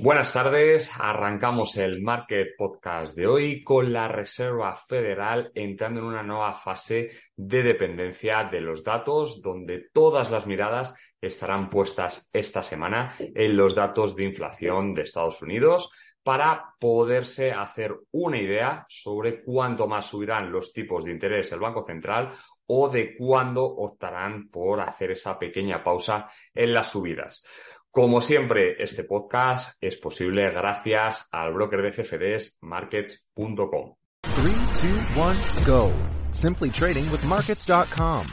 Buenas tardes, arrancamos el Market Podcast de hoy con la Reserva Federal entrando en una nueva fase de dependencia de los datos, donde todas las miradas estarán puestas esta semana en los datos de inflación de Estados Unidos para poderse hacer una idea sobre cuánto más subirán los tipos de interés el Banco Central o de cuándo optarán por hacer esa pequeña pausa en las subidas. Como siempre, este podcast es posible gracias al broker de CFDs markets.com. 3, 2, 1, go. SimplyTradingWithMarkets.com.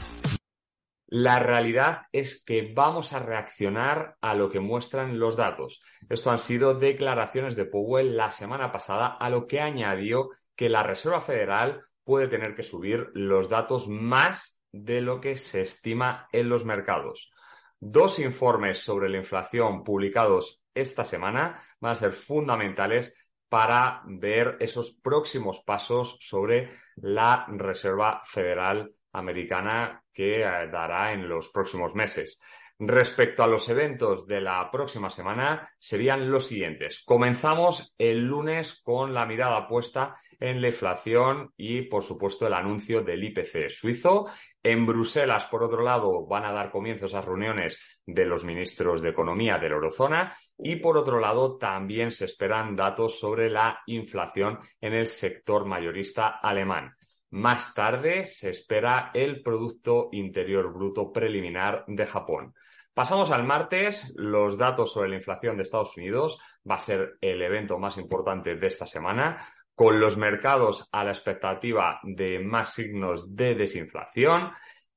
La realidad es que vamos a reaccionar a lo que muestran los datos. Esto han sido declaraciones de Powell la semana pasada, a lo que añadió que la Reserva Federal puede tener que subir los datos más de lo que se estima en los mercados. Dos informes sobre la inflación publicados esta semana van a ser fundamentales para ver esos próximos pasos sobre la Reserva Federal Americana que eh, dará en los próximos meses. Respecto a los eventos de la próxima semana, serían los siguientes. Comenzamos el lunes con la mirada puesta en la inflación y, por supuesto, el anuncio del IPC suizo. En Bruselas, por otro lado, van a dar comienzo esas reuniones de los ministros de Economía de la Eurozona y, por otro lado, también se esperan datos sobre la inflación en el sector mayorista alemán. Más tarde se espera el Producto Interior Bruto preliminar de Japón. Pasamos al martes, los datos sobre la inflación de Estados Unidos va a ser el evento más importante de esta semana, con los mercados a la expectativa de más signos de desinflación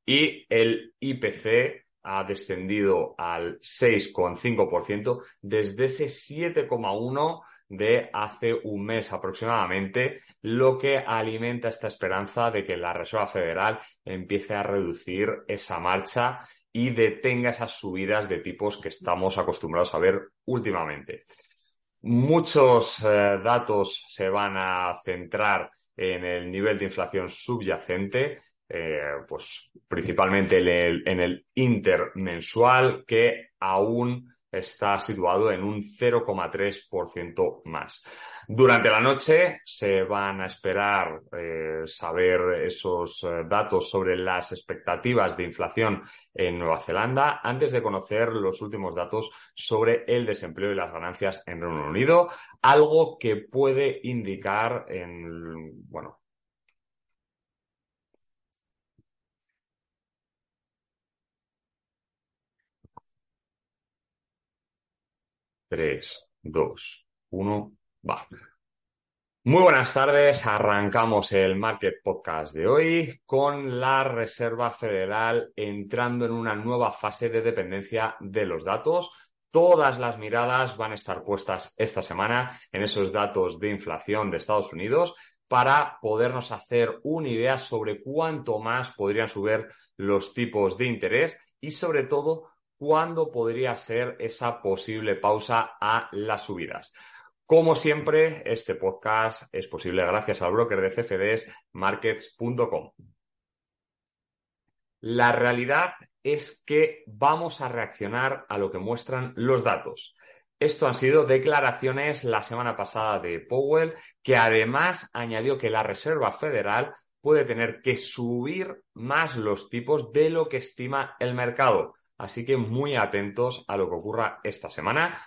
y el IPC ha descendido al 6,5% desde ese 7,1% de hace un mes aproximadamente, lo que alimenta esta esperanza de que la Reserva Federal empiece a reducir esa marcha y detenga esas subidas de tipos que estamos acostumbrados a ver últimamente. Muchos eh, datos se van a centrar en el nivel de inflación subyacente, eh, pues principalmente en el, en el intermensual, que aún está situado en un 0,3% más. Durante la noche se van a esperar eh, saber esos eh, datos sobre las expectativas de inflación en Nueva Zelanda antes de conocer los últimos datos sobre el desempleo y las ganancias en Reino Unido, algo que puede indicar en, bueno, 3, 2, 1, va. Muy buenas tardes, arrancamos el Market Podcast de hoy con la Reserva Federal entrando en una nueva fase de dependencia de los datos. Todas las miradas van a estar puestas esta semana en esos datos de inflación de Estados Unidos para podernos hacer una idea sobre cuánto más podrían subir los tipos de interés y sobre todo cuándo podría ser esa posible pausa a las subidas. Como siempre, este podcast es posible gracias al broker de CFDs markets.com. La realidad es que vamos a reaccionar a lo que muestran los datos. Esto han sido declaraciones la semana pasada de Powell, que además añadió que la Reserva Federal puede tener que subir más los tipos de lo que estima el mercado. Así que muy atentos a lo que ocurra esta semana,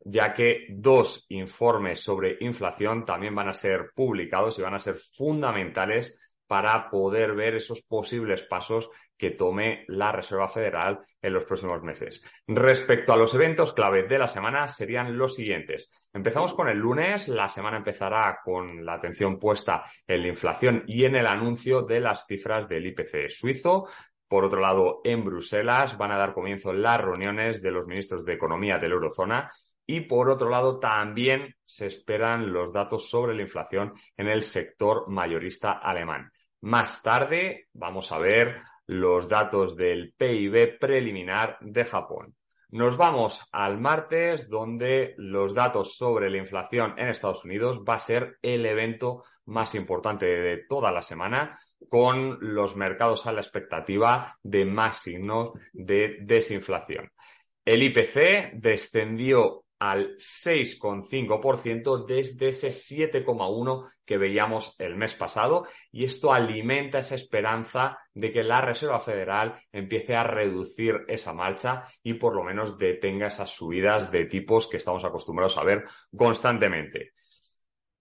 ya que dos informes sobre inflación también van a ser publicados y van a ser fundamentales para poder ver esos posibles pasos que tome la Reserva Federal en los próximos meses. Respecto a los eventos clave de la semana serían los siguientes. Empezamos con el lunes. La semana empezará con la atención puesta en la inflación y en el anuncio de las cifras del IPC suizo. Por otro lado, en Bruselas van a dar comienzo las reuniones de los ministros de Economía de la Eurozona Y por otro lado, también se esperan los datos sobre la inflación en el sector mayorista alemán. Más tarde vamos a ver los datos del PIB preliminar de Japón. Nos vamos al martes, donde los datos sobre la inflación en Estados Unidos va a ser el evento más importante de toda la semana, con los mercados a la expectativa de más signos de desinflación. El IPC descendió al 6,5% desde ese 7,1% que veíamos el mes pasado y esto alimenta esa esperanza de que la Reserva Federal empiece a reducir esa marcha y por lo menos detenga esas subidas de tipos que estamos acostumbrados a ver constantemente.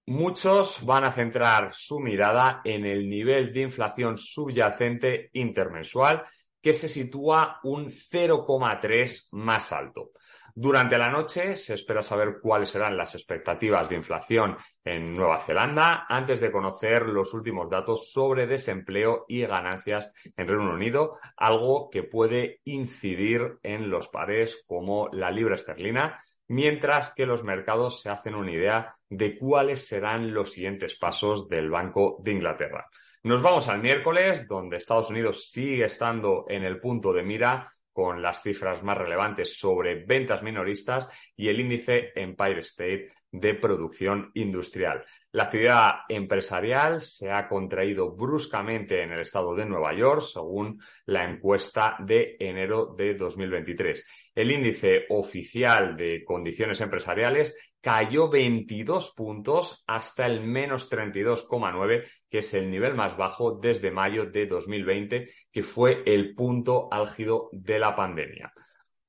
Muchos van a centrar su mirada en el nivel de inflación subyacente intermensual que se sitúa un 0,3 más alto. Durante la noche se espera saber cuáles serán las expectativas de inflación en Nueva Zelanda antes de conocer los últimos datos sobre desempleo y ganancias en Reino Unido, algo que puede incidir en los pares como la libra esterlina, mientras que los mercados se hacen una idea de cuáles serán los siguientes pasos del Banco de Inglaterra. Nos vamos al miércoles, donde Estados Unidos sigue estando en el punto de mira con las cifras más relevantes sobre ventas minoristas y el índice Empire State de producción industrial. La actividad empresarial se ha contraído bruscamente en el estado de Nueva York, según la encuesta de enero de 2023. El índice oficial de condiciones empresariales cayó 22 puntos hasta el menos 32,9, que es el nivel más bajo desde mayo de 2020, que fue el punto álgido de la pandemia.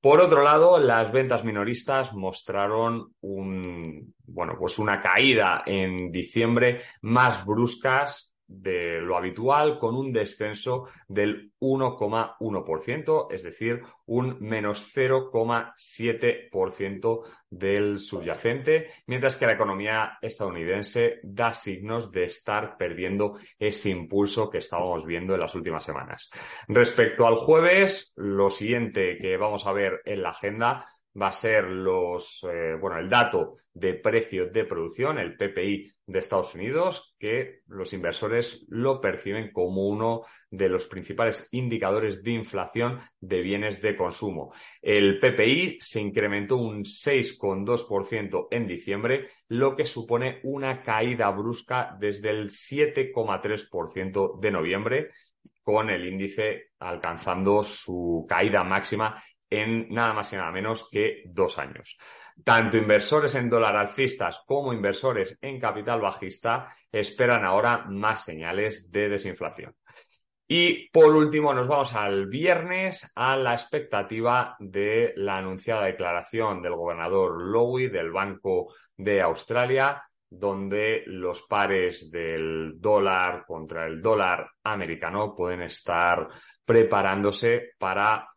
Por otro lado, las ventas minoristas mostraron un, bueno, pues una caída en diciembre más bruscas de lo habitual con un descenso del 1,1%, es decir, un menos 0,7% del subyacente, mientras que la economía estadounidense da signos de estar perdiendo ese impulso que estábamos viendo en las últimas semanas. Respecto al jueves, lo siguiente que vamos a ver en la agenda va a ser los, eh, bueno, el dato de precios de producción, el PPI de Estados Unidos, que los inversores lo perciben como uno de los principales indicadores de inflación de bienes de consumo. El PPI se incrementó un 6,2% en diciembre, lo que supone una caída brusca desde el 7,3% de noviembre con el índice alcanzando su caída máxima en nada más y nada menos que dos años. Tanto inversores en dólar alcistas como inversores en capital bajista esperan ahora más señales de desinflación. Y por último, nos vamos al viernes a la expectativa de la anunciada declaración del gobernador Lowy del Banco de Australia, donde los pares del dólar contra el dólar americano pueden estar preparándose para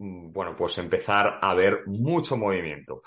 bueno, pues empezar a ver mucho movimiento.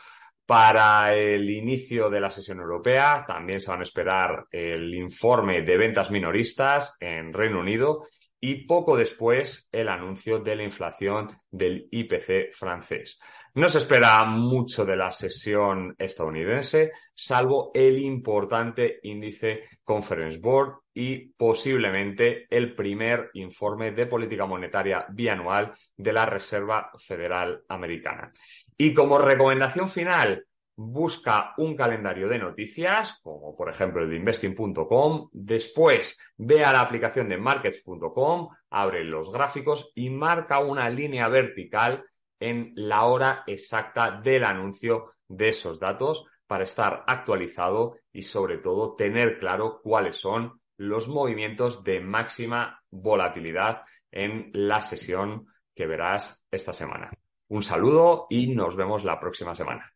Para el inicio de la sesión europea también se van a esperar el informe de ventas minoristas en Reino Unido y poco después el anuncio de la inflación del IPC francés. No se espera mucho de la sesión estadounidense, salvo el importante índice Conference Board y posiblemente el primer informe de política monetaria bianual de la Reserva Federal Americana. Y como recomendación final, busca un calendario de noticias, como por ejemplo el de investing.com, después ve a la aplicación de markets.com, abre los gráficos y marca una línea vertical en la hora exacta del anuncio de esos datos para estar actualizado y sobre todo tener claro cuáles son los movimientos de máxima volatilidad en la sesión que verás esta semana. Un saludo y nos vemos la próxima semana.